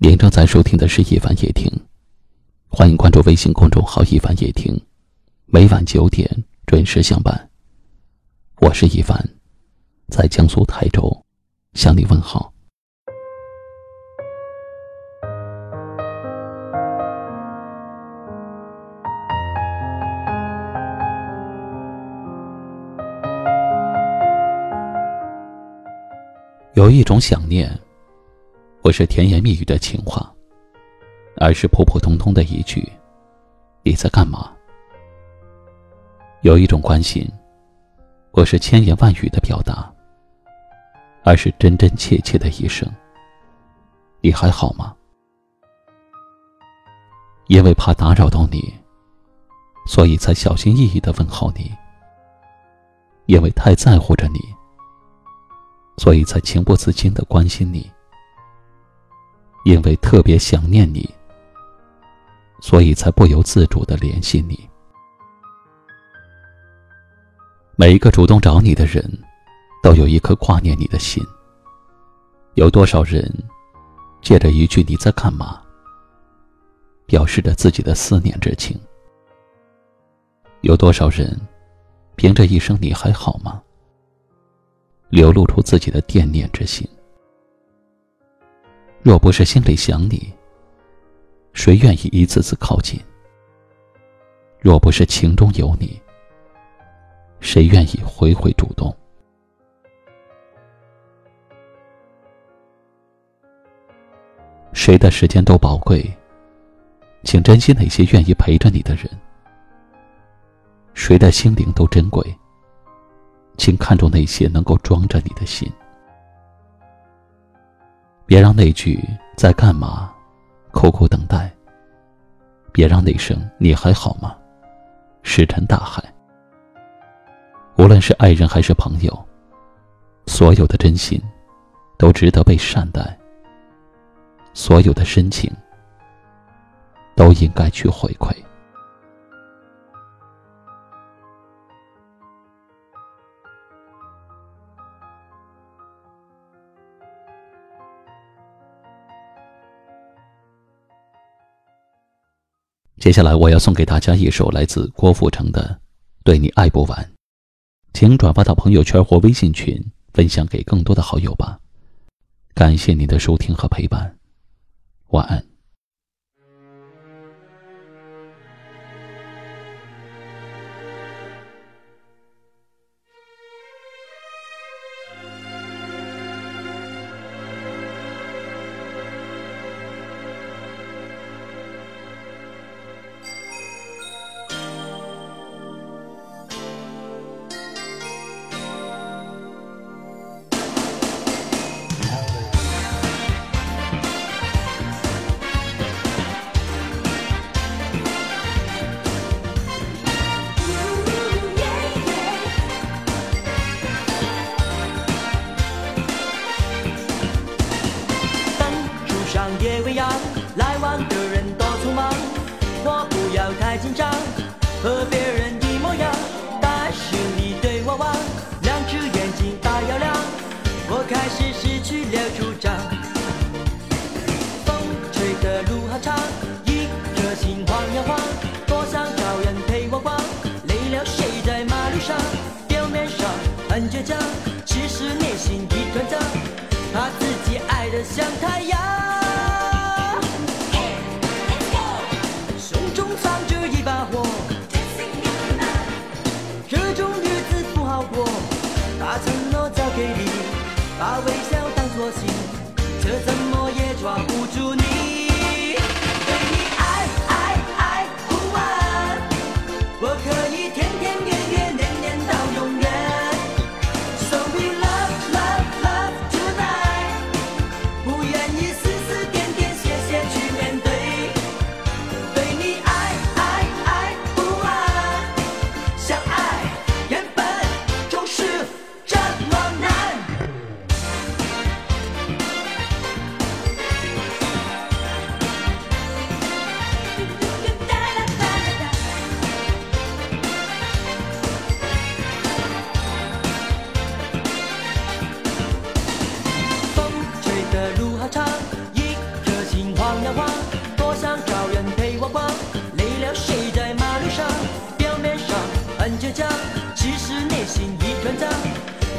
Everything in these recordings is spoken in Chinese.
您正在收听的是《一凡夜听》，欢迎关注微信公众号“一凡夜听”，每晚九点准时相伴。我是一凡，在江苏泰州向你问好。有一种想念，不是甜言蜜语的情话，而是普普通通的一句“你在干嘛”；有一种关心，不是千言万语的表达，而是真真切切的一声“你还好吗”。因为怕打扰到你，所以才小心翼翼的问候你；因为太在乎着你。所以才情不自禁的关心你，因为特别想念你，所以才不由自主的联系你。每一个主动找你的人，都有一颗挂念你的心。有多少人，借着一句“你在干嘛”，表示着自己的思念之情？有多少人，凭着一声“你还好吗”？流露出自己的惦念之心。若不是心里想你，谁愿意一次次靠近？若不是情中有你，谁愿意回回主动？谁的时间都宝贵，请珍惜那些愿意陪着你的人。谁的心灵都珍贵。请看重那些能够装着你的心，别让那句“在干嘛”苦苦等待，别让那声“你还好吗”石沉大海。无论是爱人还是朋友，所有的真心都值得被善待，所有的深情都应该去回馈。接下来我要送给大家一首来自郭富城的《对你爱不完》，请转发到朋友圈或微信群，分享给更多的好友吧。感谢您的收听和陪伴，晚安。夜未央，来往的人多匆忙，我不要太紧张，和别人一模样，但是你对我望，两只眼睛大又亮，我开始失去了主张。风吹的路好长，一颗心晃呀晃，多想找人陪我逛，累了睡在马路上，表面上很倔强，其实内心一团糟，怕自己爱得像太阳。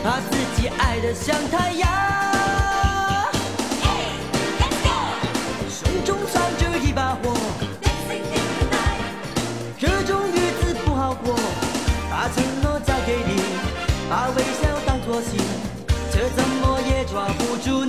怕自己爱得像太阳，胸中藏着一把火，这种日子不好过。把承诺交给你，把微笑当作信，却怎么也抓不住。